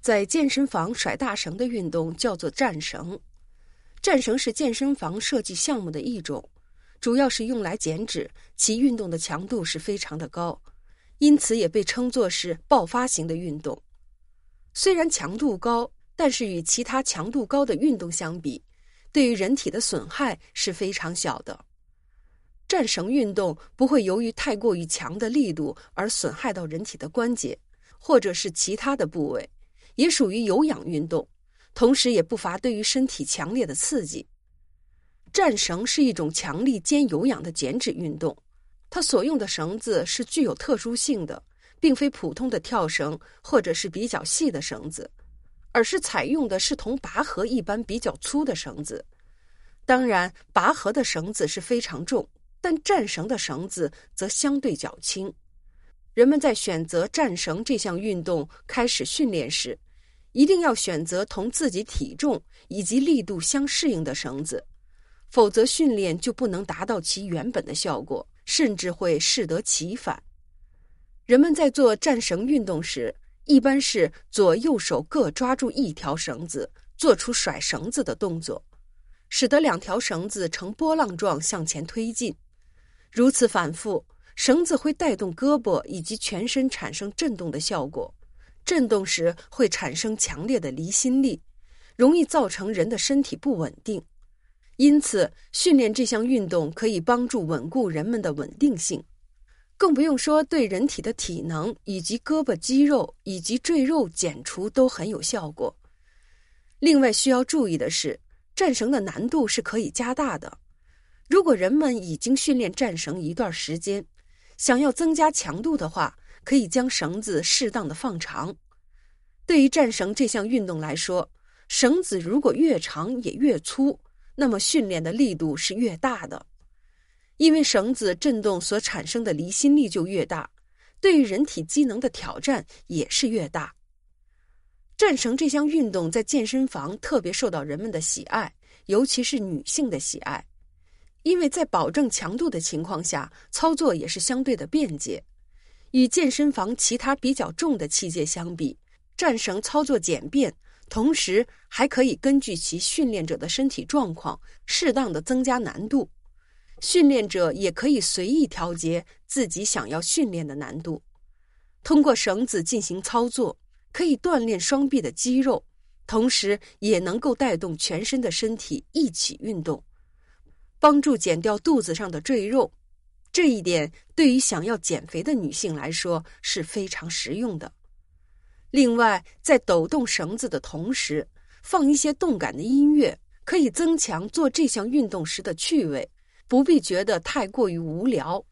在健身房甩大绳的运动叫做战绳。战绳是健身房设计项目的一种，主要是用来减脂，其运动的强度是非常的高，因此也被称作是爆发型的运动。虽然强度高，但是与其他强度高的运动相比，对于人体的损害是非常小的。战绳运动不会由于太过于强的力度而损害到人体的关节，或者是其他的部位，也属于有氧运动。同时，也不乏对于身体强烈的刺激。战绳是一种强力兼有氧的减脂运动，它所用的绳子是具有特殊性的，并非普通的跳绳或者是比较细的绳子，而是采用的是同拔河一般比较粗的绳子。当然，拔河的绳子是非常重，但战绳的绳子则相对较轻。人们在选择战绳这项运动开始训练时，一定要选择同自己体重以及力度相适应的绳子，否则训练就不能达到其原本的效果，甚至会适得其反。人们在做战绳运动时，一般是左右手各抓住一条绳子，做出甩绳子的动作，使得两条绳子呈波浪状向前推进。如此反复，绳子会带动胳膊以及全身产生震动的效果。震动时会产生强烈的离心力，容易造成人的身体不稳定。因此，训练这项运动可以帮助稳固人们的稳定性，更不用说对人体的体能以及胳膊肌肉以及赘肉减除都很有效果。另外需要注意的是，战绳的难度是可以加大的。如果人们已经训练战绳一段时间，想要增加强度的话，可以将绳子适当的放长。对于战绳这项运动来说，绳子如果越长也越粗，那么训练的力度是越大的。因为绳子震动所产生的离心力就越大，对于人体机能的挑战也是越大。战绳这项运动在健身房特别受到人们的喜爱，尤其是女性的喜爱，因为在保证强度的情况下，操作也是相对的便捷。与健身房其他比较重的器械相比，战绳操作简便，同时还可以根据其训练者的身体状况，适当的增加难度。训练者也可以随意调节自己想要训练的难度。通过绳子进行操作，可以锻炼双臂的肌肉，同时也能够带动全身的身体一起运动，帮助减掉肚子上的赘肉。这一点对于想要减肥的女性来说是非常实用的。另外，在抖动绳子的同时，放一些动感的音乐，可以增强做这项运动时的趣味，不必觉得太过于无聊。